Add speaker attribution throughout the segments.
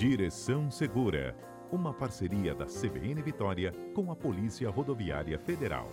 Speaker 1: Direção Segura, uma parceria da CBN Vitória com a Polícia Rodoviária Federal.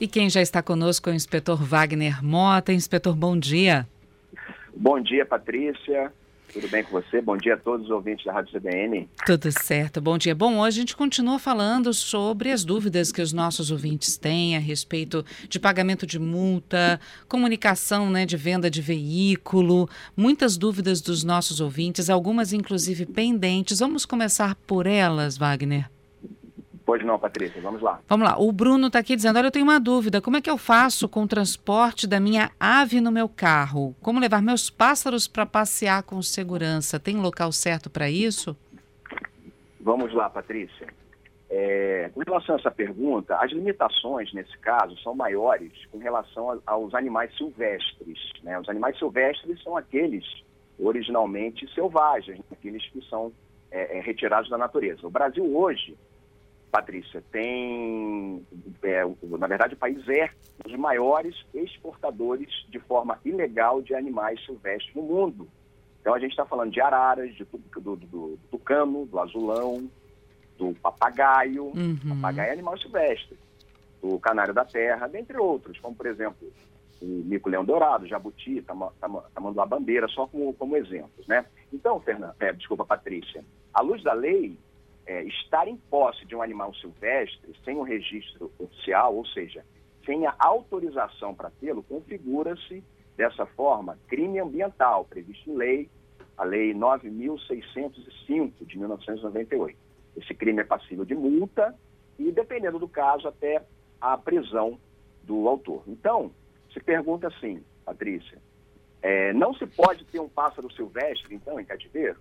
Speaker 2: E quem já está conosco é o inspetor Wagner Mota. Inspetor, bom dia.
Speaker 3: Bom dia, Patrícia. Tudo bem com você? Bom dia a todos os ouvintes da Rádio CBN.
Speaker 2: Tudo certo, bom dia. Bom, hoje a gente continua falando sobre as dúvidas que os nossos ouvintes têm a respeito de pagamento de multa, comunicação né, de venda de veículo, muitas dúvidas dos nossos ouvintes, algumas inclusive pendentes. Vamos começar por elas, Wagner?
Speaker 3: Pois não, Patrícia, vamos lá.
Speaker 2: Vamos lá. O Bruno está aqui dizendo: Olha, eu tenho uma dúvida. Como é que eu faço com o transporte da minha ave no meu carro? Como levar meus pássaros para passear com segurança? Tem local certo para isso?
Speaker 3: Vamos lá, Patrícia. É, com relação a essa pergunta, as limitações nesse caso são maiores com relação aos animais silvestres. Né? Os animais silvestres são aqueles originalmente selvagens, aqueles que são é, é, retirados da natureza. O Brasil hoje Patrícia, tem, é, na verdade, o país é um dos maiores exportadores de forma ilegal de animais silvestres no mundo. Então a gente está falando de araras, de, do, do, do, tucano, do azulão, do papagaio, uhum. papagaio é animal silvestre, do canário da terra, dentre outros, como por exemplo o mico-leão dourado, jabuti, tamanduá bandeira, só como, como exemplos, né? Então, Fernanda, é, desculpa, Patrícia, à luz da lei, é, estar em posse de um animal silvestre sem o um registro oficial, ou seja, sem a autorização para tê-lo, configura-se dessa forma crime ambiental previsto em lei, a lei 9.605 de 1998. Esse crime é passível de multa e, dependendo do caso, até a prisão do autor. Então, se pergunta assim, Patrícia, é, não se pode ter um pássaro silvestre, então, em cativeiro?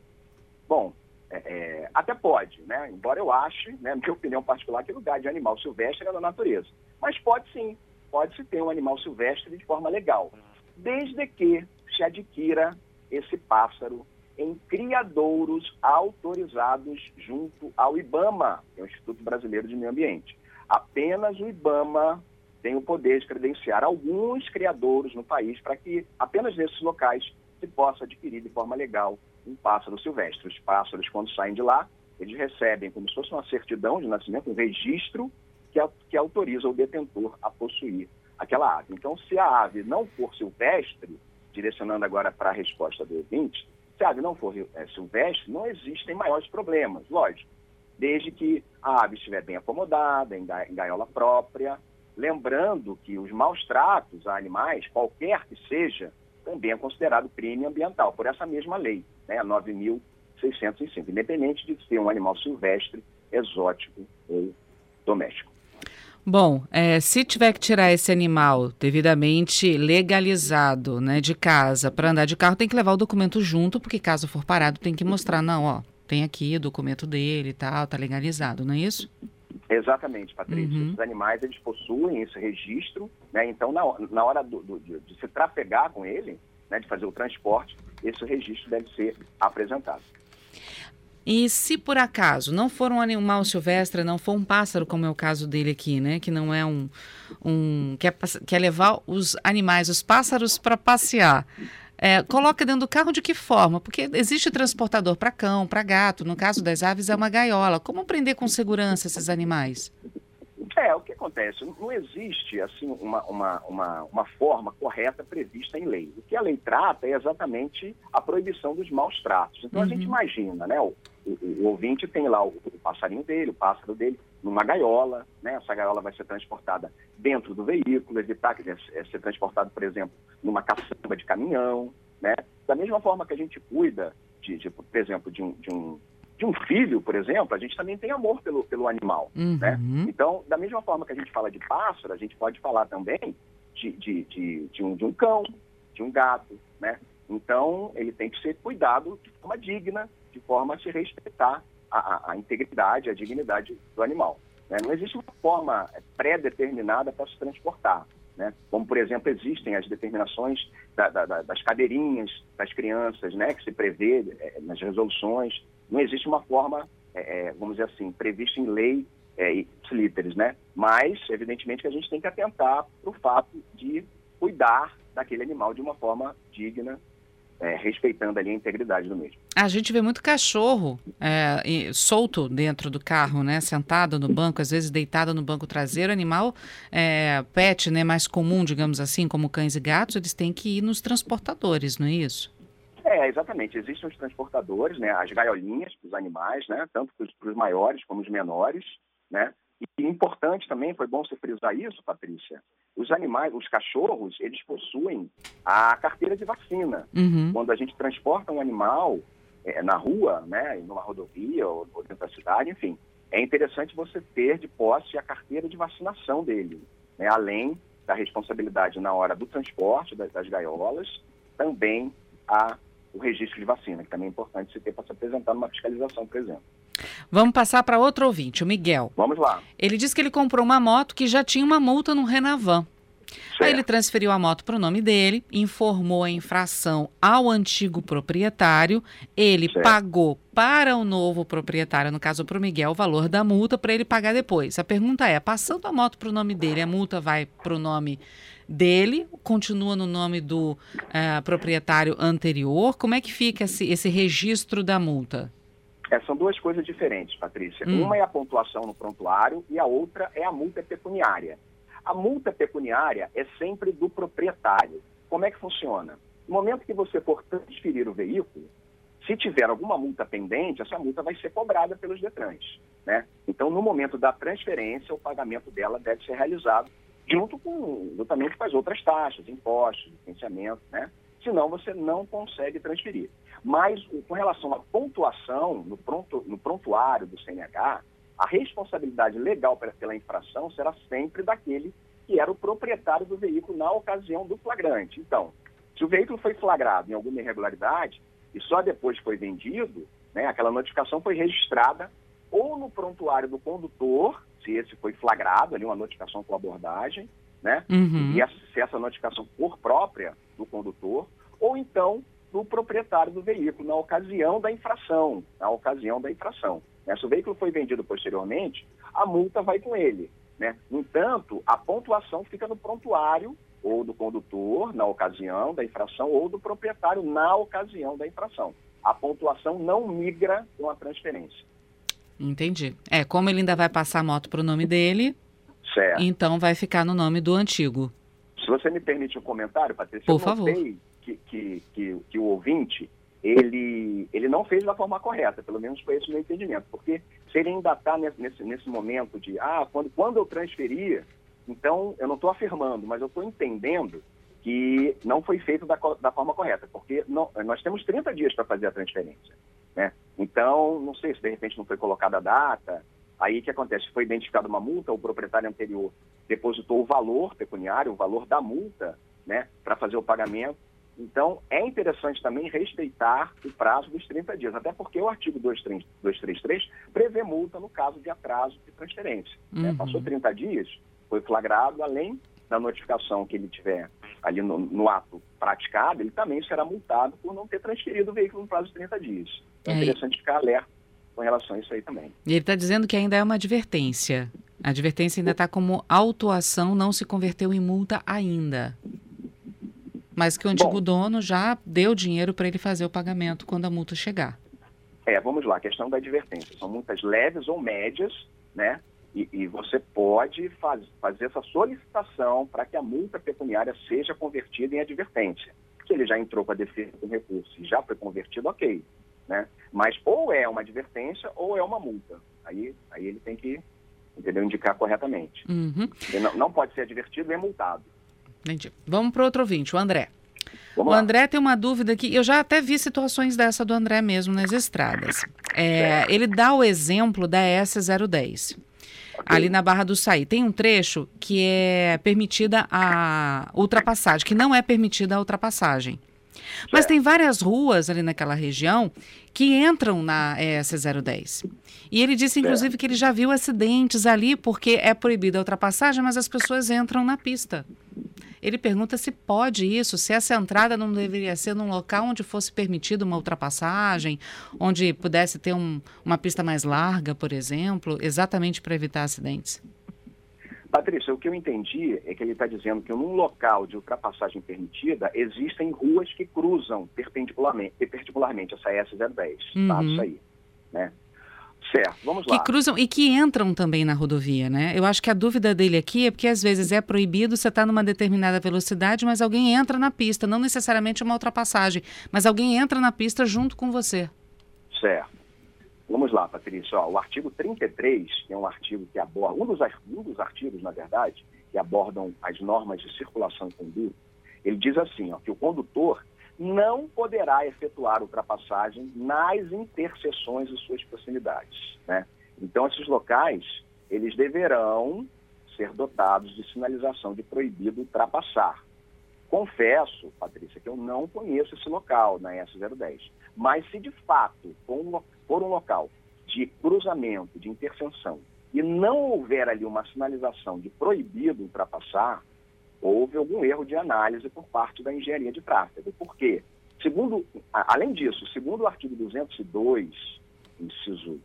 Speaker 3: Bom, é, é, até pode, né? embora eu ache, né, minha opinião particular, que lugar de animal silvestre é na natureza. Mas pode sim, pode-se ter um animal silvestre de forma legal, desde que se adquira esse pássaro em criadouros autorizados junto ao IBAMA, que é o Instituto Brasileiro de Meio Ambiente. Apenas o IBAMA tem o poder de credenciar alguns criadouros no país para que apenas nesses locais se possa adquirir de forma legal um pássaro silvestre. Os pássaros, quando saem de lá, eles recebem como se fosse uma certidão de nascimento, um registro que, que autoriza o detentor a possuir aquela ave. Então, se a ave não for silvestre, direcionando agora para a resposta do ouvinte, se a ave não for é, silvestre, não existem maiores problemas, lógico, desde que a ave estiver bem acomodada, em, ga em gaiola própria, lembrando que os maus tratos a animais, qualquer que seja, também é considerado crime ambiental, por essa mesma lei, né, a 9.605, independente de ser um animal silvestre, exótico ou doméstico.
Speaker 2: Bom, é, se tiver que tirar esse animal devidamente legalizado né, de casa para andar de carro, tem que levar o documento junto, porque caso for parado tem que mostrar, não, ó, tem aqui o documento dele e tal, tá legalizado, não é isso?
Speaker 3: Exatamente, Patrícia. Uhum. Os animais, eles possuem esse registro, né? Então, na, na hora do, do, de, de se trafegar com ele, né, de fazer o transporte, esse registro deve ser apresentado.
Speaker 2: E se por acaso não for um animal silvestre, não for um pássaro, como é o caso dele aqui, né? Que não é um. um quer, quer levar os animais, os pássaros, para passear. É, coloca dentro do carro de que forma? Porque existe transportador para cão, para gato. No caso das aves, é uma gaiola. Como prender com segurança esses animais?
Speaker 3: É, o que acontece? Não existe assim uma, uma, uma, uma, forma correta prevista em lei. O que a lei trata é exatamente a proibição dos maus tratos. Então uhum. a gente uhum. imagina, né? O, o, o, ouvinte tem lá o, o passarinho dele, o pássaro dele, numa gaiola, né? Essa gaiola vai ser transportada dentro do veículo, evitar que é, ser transportado, por exemplo, numa caçamba de caminhão, né? Da mesma forma que a gente cuida, de, de por exemplo, de um, de um de um filho, por exemplo, a gente também tem amor pelo, pelo animal, uhum. né? Então, da mesma forma que a gente fala de pássaro, a gente pode falar também de, de, de, de, um, de um cão, de um gato, né? Então, ele tem que ser cuidado de forma digna, de forma a se respeitar a, a, a integridade, a dignidade do animal. Né? Não existe uma forma pré-determinada para se transportar. Né? Como, por exemplo, existem as determinações da, da, das cadeirinhas das crianças, né? que se prevê é, nas resoluções. Não existe uma forma, é, vamos dizer assim, prevista em lei é, literes, né? Mas, evidentemente, que a gente tem que atentar para o fato de cuidar daquele animal de uma forma digna é, respeitando ali a integridade do mesmo.
Speaker 2: A gente vê muito cachorro é, solto dentro do carro, né? Sentado no banco, às vezes deitado no banco traseiro. Animal é, pet, né? Mais comum, digamos assim, como cães e gatos, eles têm que ir nos transportadores, não é isso?
Speaker 3: É, exatamente. Existem os transportadores, né? As gaiolinhas para os animais, né? Tanto para os maiores como os menores, né? E importante também, foi bom você frisar isso, Patrícia, os animais, os cachorros, eles possuem a carteira de vacina. Uhum. Quando a gente transporta um animal é, na rua, né, numa rodovia ou, ou, dentro da cidade, enfim, é interessante você ter de posse a carteira de vacinação dele, né, além da responsabilidade na hora do transporte das, das gaiolas, também a, o registro de vacina, que também é importante se ter para se apresentar numa fiscalização, por exemplo.
Speaker 2: Vamos passar para outro ouvinte, o Miguel.
Speaker 3: Vamos lá.
Speaker 2: Ele disse que ele comprou uma moto que já tinha uma multa no Renavan. Certo. Aí ele transferiu a moto para o nome dele, informou a infração ao antigo proprietário, ele certo. pagou para o novo proprietário, no caso para o Miguel, o valor da multa para ele pagar depois. A pergunta é: passando a moto para o nome dele, a multa vai para o nome dele, continua no nome do uh, proprietário anterior? Como é que fica esse, esse registro da multa?
Speaker 3: É, são duas coisas diferentes, Patrícia. Hum. Uma é a pontuação no prontuário e a outra é a multa pecuniária. A multa pecuniária é sempre do proprietário. Como é que funciona? No momento que você for transferir o veículo, se tiver alguma multa pendente, essa multa vai ser cobrada pelos Detrans. Né? Então, no momento da transferência, o pagamento dela deve ser realizado junto com, juntamente com as outras taxas, impostos, licenciamento, né? senão você não consegue transferir. Mas com relação à pontuação no, pronto, no prontuário do CNH, a responsabilidade legal pela infração será sempre daquele que era o proprietário do veículo na ocasião do flagrante. Então, se o veículo foi flagrado em alguma irregularidade e só depois foi vendido, né, aquela notificação foi registrada ou no prontuário do condutor, se esse foi flagrado, ali uma notificação com abordagem, né? Uhum. E essa, se essa notificação for própria do condutor, ou então do proprietário do veículo, na ocasião da infração, na ocasião da infração. Né? Se o veículo foi vendido posteriormente, a multa vai com ele. Né? No entanto, a pontuação fica no prontuário ou do condutor na ocasião da infração ou do proprietário na ocasião da infração. A pontuação não migra com a transferência.
Speaker 2: Entendi. É, como ele ainda vai passar a moto para o nome dele, certo. então vai ficar no nome do antigo.
Speaker 3: Se você me permite um comentário, Patrícia,
Speaker 2: Por eu favor.
Speaker 3: Que, que, que, que, o ouvinte ele, ele não fez da forma correta, pelo menos foi esse o meu entendimento, porque se ele ainda está nesse, nesse momento de, ah, quando, quando eu transferir, então eu não estou afirmando, mas eu estou entendendo que não foi feito da, da forma correta, porque não, nós temos 30 dias para fazer a transferência. Né? Então, não sei se de repente não foi colocada a data, aí o que acontece? Foi identificada uma multa, o proprietário anterior depositou o valor pecuniário, o valor da multa, né, para fazer o pagamento. Então, é interessante também respeitar o prazo dos 30 dias, até porque o artigo 233 prevê multa no caso de atraso de transferência. Né? Uhum. Né? Passou 30 dias, foi flagrado, além da notificação que ele tiver ali no, no, ato praticado, ele também será multado por não ter transferido o veículo no prazo de 30 dias. Então, é, é interessante ficar alerta com relação a isso aí também.
Speaker 2: E ele está dizendo que ainda é uma advertência. A advertência ainda está como autuação, não se converteu em multa ainda. Mas que o antigo Bom, dono já deu dinheiro para ele fazer o pagamento quando a multa chegar.
Speaker 3: É, vamos lá, a questão da advertência. São multas leves ou médias, né? E, e você pode faz, fazer essa solicitação para que a multa pecuniária seja convertida em advertência. Se ele já entrou com a defesa com recurso e já foi convertido, ok. Né? Mas ou é uma advertência ou é uma multa. Aí, aí ele tem que entendeu, indicar corretamente. Uhum. Não, não, pode ser advertido e é multado.
Speaker 2: Entendi. Vamos para outro ouvinte, o André. Vamos o lá. André tem uma dúvida que eu já até vi situações dessa do André mesmo nas estradas. É, ele dá o exemplo da S010. Okay. Ali na Barra do Saí. Tem um trecho que é permitida a ultrapassagem, que não é permitida a ultrapassagem. Mas tem várias ruas ali naquela região que entram na S010. E ele disse, inclusive, que ele já viu acidentes ali porque é proibida a ultrapassagem, mas as pessoas entram na pista. Ele pergunta se pode isso, se essa entrada não deveria ser num local onde fosse permitida uma ultrapassagem, onde pudesse ter um, uma pista mais larga, por exemplo, exatamente para evitar acidentes.
Speaker 3: Patrícia, o que eu entendi é que ele está dizendo que num local de ultrapassagem permitida existem ruas que cruzam perpendicularmente, perpendicularmente essa S010. Uhum. Tá, isso aí. Né? Certo, vamos
Speaker 2: lá. Que cruzam e que entram também na rodovia, né? Eu acho que a dúvida dele aqui é porque às vezes é proibido você estar tá numa determinada velocidade, mas alguém entra na pista, não necessariamente uma ultrapassagem, mas alguém entra na pista junto com você.
Speaker 3: Certo. Vamos lá, Patrícia. Ó, o artigo 33, que é um artigo que aborda, um dos, um dos artigos, na verdade, que abordam as normas de circulação e conduta, ele diz assim, ó, que o condutor não poderá efetuar ultrapassagem nas interseções e suas proximidades. Né? Então, esses locais, eles deverão ser dotados de sinalização de proibido ultrapassar. Confesso, Patrícia, que eu não conheço esse local na S010. Mas se de fato for um, for um local de cruzamento, de interseção, e não houver ali uma sinalização de proibido ultrapassar, houve algum erro de análise por parte da engenharia de tráfego. Por quê? Segundo, além disso, segundo o artigo 202, inciso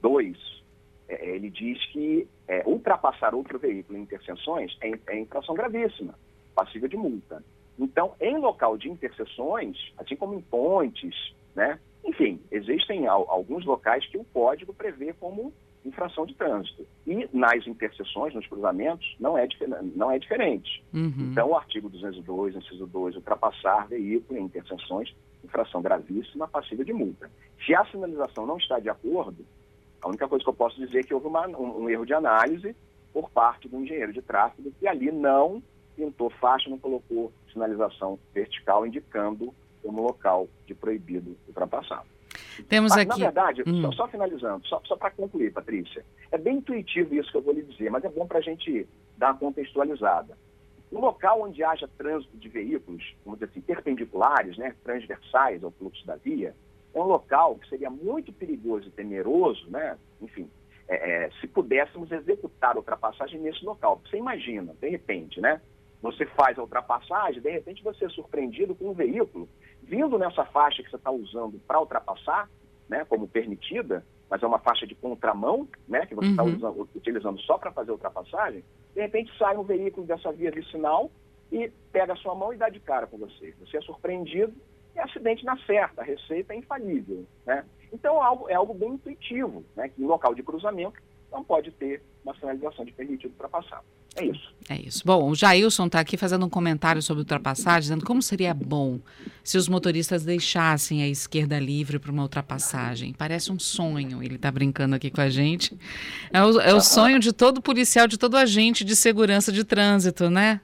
Speaker 3: 2, é, ele diz que é, ultrapassar outro veículo em interseções é, é infração gravíssima passível de multa. Então, em local de interseções, assim como em pontes, né? Enfim, existem alguns locais que o código prevê como infração de trânsito. E nas interseções, nos cruzamentos, não é, não é diferente. Uhum. Então, o artigo 202, inciso 2, ultrapassar veículo em interseções, infração gravíssima, passível de multa. Se a sinalização não está de acordo, a única coisa que eu posso dizer é que houve uma, um, um erro de análise por parte do engenheiro de tráfego que ali não pintou faixa, não colocou sinalização vertical indicando como local de proibido ultrapassar.
Speaker 2: Temos
Speaker 3: mas,
Speaker 2: aqui.
Speaker 3: Na verdade, hum. só, só, finalizando, só, só para concluir, Patrícia, é bem intuitivo isso que eu vou lhe dizer, mas é bom para a gente dar uma contextualizada. Um local onde haja trânsito de veículos, vamos dizer assim, perpendiculares, né, transversais ao fluxo da via, é um local que seria muito perigoso e temeroso, né, enfim, é, é, se pudéssemos executar a ultrapassagem nesse local. Você imagina, de repente, né, você faz a ultrapassagem, de repente você é surpreendido com um veículo vindo nessa faixa que você está usando para ultrapassar, né, como permitida, mas é uma faixa de contramão, né, que você está uhum. utilizando só para fazer ultrapassagem, de repente sai um veículo dessa via vicinal e pega a sua mão e dá de cara com você. Você é surpreendido e acidente na certa, a receita é infalível. Né? Então é algo, é algo bem intuitivo, né, que em local de cruzamento não pode ter uma sinalização de permitido ultrapassar. É isso.
Speaker 2: É isso. Bom, o Jailson está aqui fazendo um comentário sobre ultrapassagem, dizendo como seria bom se os motoristas deixassem a esquerda livre para uma ultrapassagem. Parece um sonho, ele está brincando aqui com a gente. É o, é o sonho de todo policial, de todo agente de segurança de trânsito, né?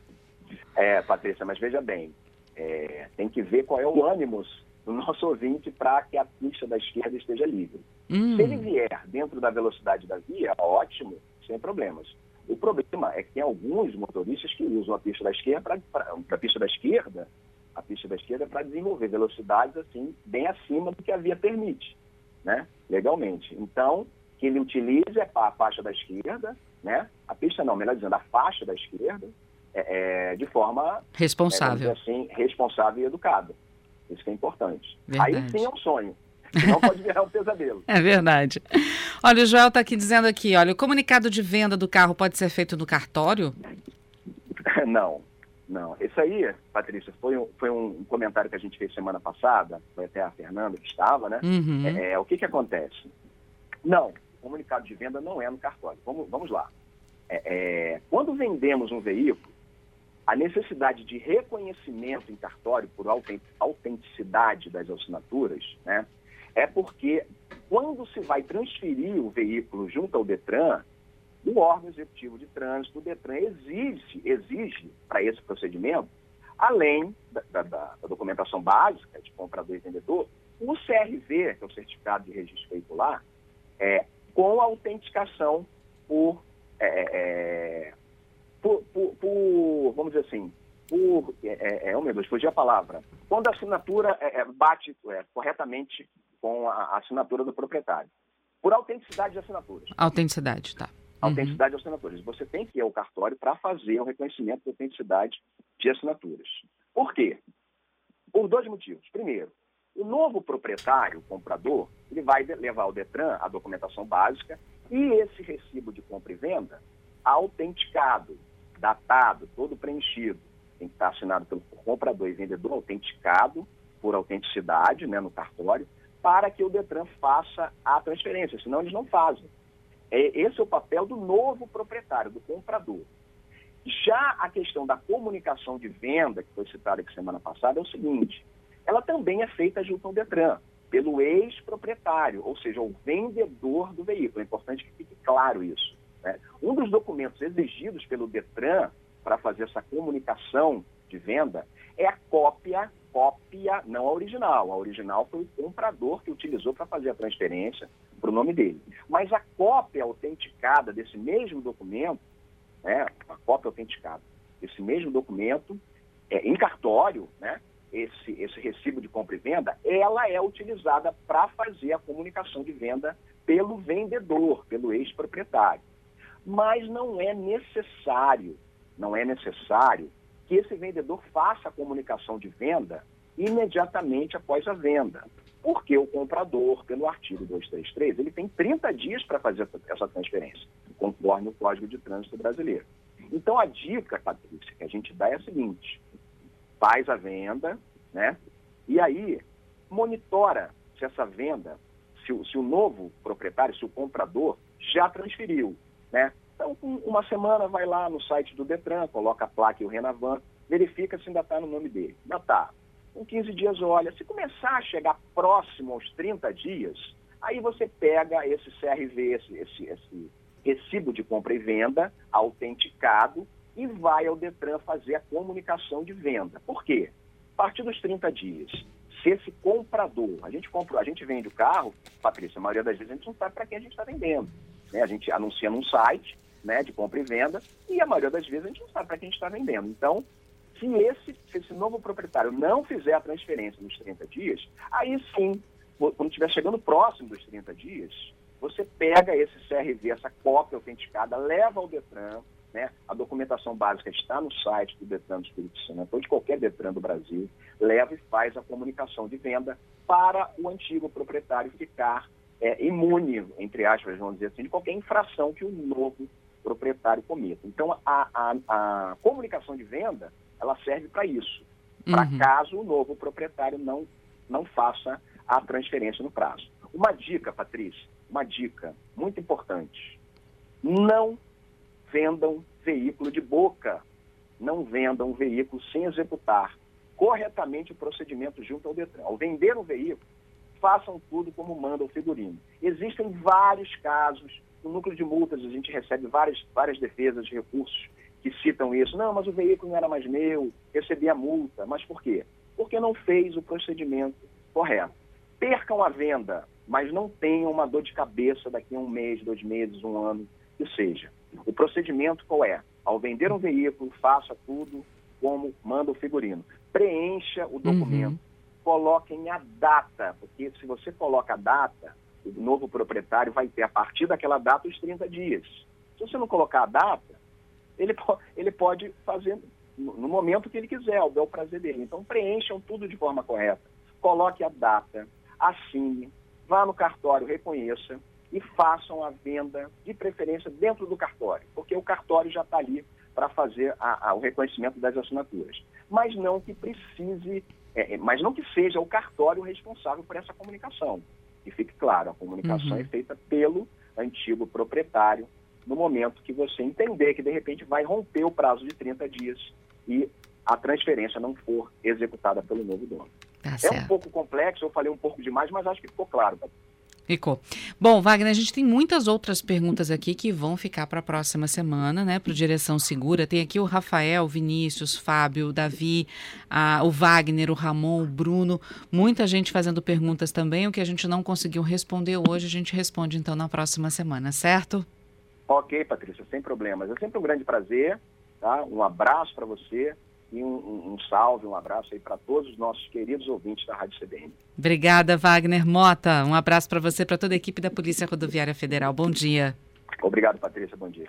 Speaker 3: É, Patrícia, mas veja bem, é, tem que ver qual é o ânimo do nosso ouvinte para que a pista da esquerda esteja livre. Hum. Se ele vier dentro da velocidade da via, ótimo, sem problemas. O problema é que tem alguns motoristas que usam a pista da esquerda para a pista da esquerda, a pista da esquerda para desenvolver velocidades assim bem acima do que a via permite, né? Legalmente. Então, que ele utilize a faixa da esquerda, né? A pista não, melhor dizendo, a faixa da esquerda, é, é, de forma
Speaker 2: responsável,
Speaker 3: é, assim, responsável e educada. Isso que é importante. Verdade. Aí sim é um sonho. Senão pode virar um pesadelo.
Speaker 2: É verdade. Olha, o Joel está aqui dizendo aqui, olha, o comunicado de venda do carro pode ser feito no cartório?
Speaker 3: Não, não. Isso aí, Patrícia, foi um, foi um comentário que a gente fez semana passada, foi até a Fernanda que estava, né? Uhum. É, é, o que que acontece? Não, o comunicado de venda não é no cartório. Vamos, vamos lá. É, é, quando vendemos um veículo, a necessidade de reconhecimento em cartório por autenticidade das assinaturas, né, é porque quando se vai transferir o veículo junto ao Detran, o órgão executivo de trânsito, o Detran, exige, exige para esse procedimento, além da, da, da, documentação básica de comprador e vendedor, o CRV, que é o Certificado de Registro Veicular, é, com autenticação por, é, é, por, por, por, vamos dizer assim, por, é, é, é oh meu Deus, fugiu a palavra, quando a assinatura é, é bate é, corretamente com a assinatura do proprietário. Por autenticidade de assinaturas.
Speaker 2: Autenticidade, tá.
Speaker 3: Uhum. Autenticidade de assinaturas. Você tem que ir ao cartório para fazer o reconhecimento de autenticidade de assinaturas. Por quê? Por dois motivos. Primeiro, o novo proprietário, o comprador, ele vai levar ao Detran a documentação básica e esse recibo de compra e venda autenticado, datado, todo preenchido. Tem que estar assinado pelo comprador e vendedor, autenticado por autenticidade né, no cartório, para que o Detran faça a transferência, senão eles não fazem. É, esse é o papel do novo proprietário, do comprador. Já a questão da comunicação de venda, que foi citada aqui semana passada, é o seguinte: ela também é feita junto ao Detran, pelo ex-proprietário, ou seja, o vendedor do veículo. É importante que fique claro isso. Né? Um dos documentos exigidos pelo Detran para fazer essa comunicação de venda é a cópia, cópia, não a original. A original foi o comprador que utilizou para fazer a transferência para o nome dele. Mas a cópia autenticada desse mesmo documento, né, a cópia autenticada desse mesmo documento, é, em cartório, né, esse, esse recibo de compra e venda, ela é utilizada para fazer a comunicação de venda pelo vendedor, pelo ex-proprietário. Mas não é necessário, não é necessário que esse vendedor faça a comunicação de venda imediatamente após a venda. Porque o comprador, pelo artigo 233, ele tem 30 dias para fazer essa transferência, conforme o Código de Trânsito Brasileiro. Então, a dica, Patrícia, que a gente dá é a seguinte: faz a venda, né? E aí monitora se essa venda, se o, se o novo proprietário, se o comprador já transferiu, né? Então, uma semana vai lá no site do Detran, coloca a placa e o Renavan, verifica se ainda está no nome dele. Ainda está. Com 15 dias, olha, se começar a chegar próximo aos 30 dias, aí você pega esse CRV, esse, esse, esse recibo de compra e venda autenticado e vai ao Detran fazer a comunicação de venda. Por quê? A partir dos 30 dias, se esse comprador, a gente compra, a gente vende o carro, Patrícia, a maioria das vezes a gente não sabe para quem a gente está vendendo. Né? A gente anuncia num site né, de compra e venda e a maioria das vezes a gente não sabe para quem a gente está vendendo. Então, se esse, se esse novo proprietário não fizer a transferência nos 30 dias, aí sim, quando estiver chegando próximo dos 30 dias, você pega esse CRV, essa cópia autenticada, leva ao Detran, né? A documentação básica está no site do Detran do Espírito Santo, ou de qualquer Detran do Brasil, leva e faz a comunicação de venda para o antigo proprietário ficar é, imune, entre aspas, vamos dizer assim, de qualquer infração que o novo proprietário cometa. Então, a, a, a comunicação de venda, ela serve para isso, para uhum. caso o novo proprietário não, não faça a transferência no prazo. Uma dica, Patrícia, uma dica muito importante. Não vendam veículo de boca. Não vendam veículo sem executar corretamente o procedimento junto ao Detran. Ao vender um veículo, façam tudo como manda o figurino. Existem vários casos, no núcleo de multas a gente recebe várias, várias defesas de recursos que citam isso. Não, mas o veículo não era mais meu, recebi a multa. Mas por quê? Porque não fez o procedimento correto. Percam a venda, mas não tenham uma dor de cabeça daqui a um mês, dois meses, um ano, que seja. O procedimento qual é? Ao vender um veículo, faça tudo como manda o figurino. Preencha o documento, uhum. coloquem a data, porque se você coloca a data, o novo proprietário vai ter a partir daquela data os 30 dias. Se você não colocar a data, ele, ele pode fazer no momento que ele quiser, ao bel prazer dele. Então preencham tudo de forma correta. Coloque a data, assine, vá no cartório, reconheça, e façam a venda, de preferência, dentro do cartório, porque o cartório já está ali para fazer a, a, o reconhecimento das assinaturas. Mas não que precise, é, é, mas não que seja o cartório responsável por essa comunicação. E fique claro, a comunicação uhum. é feita pelo antigo proprietário no momento que você entender que de repente vai romper o prazo de 30 dias e a transferência não for executada pelo novo dono. Tá é um pouco complexo, eu falei um pouco demais, mas acho que ficou claro.
Speaker 2: Ficou. Bom, Wagner, a gente tem muitas outras perguntas aqui que vão ficar para a próxima semana, né? Para Direção Segura. Tem aqui o Rafael, Vinícius, Fábio, Davi, a, o Wagner, o Ramon, o Bruno. Muita gente fazendo perguntas também. O que a gente não conseguiu responder hoje, a gente responde então na próxima semana, certo?
Speaker 3: Ok, Patrícia, sem problemas. É sempre um grande prazer. Tá? Um abraço para você e um, um, um salve, um abraço aí para todos os nossos queridos ouvintes da Rádio CBN.
Speaker 2: Obrigada, Wagner Mota. Um abraço para você, para toda a equipe da Polícia Rodoviária Federal. Bom dia.
Speaker 3: Obrigado, Patrícia. Bom dia.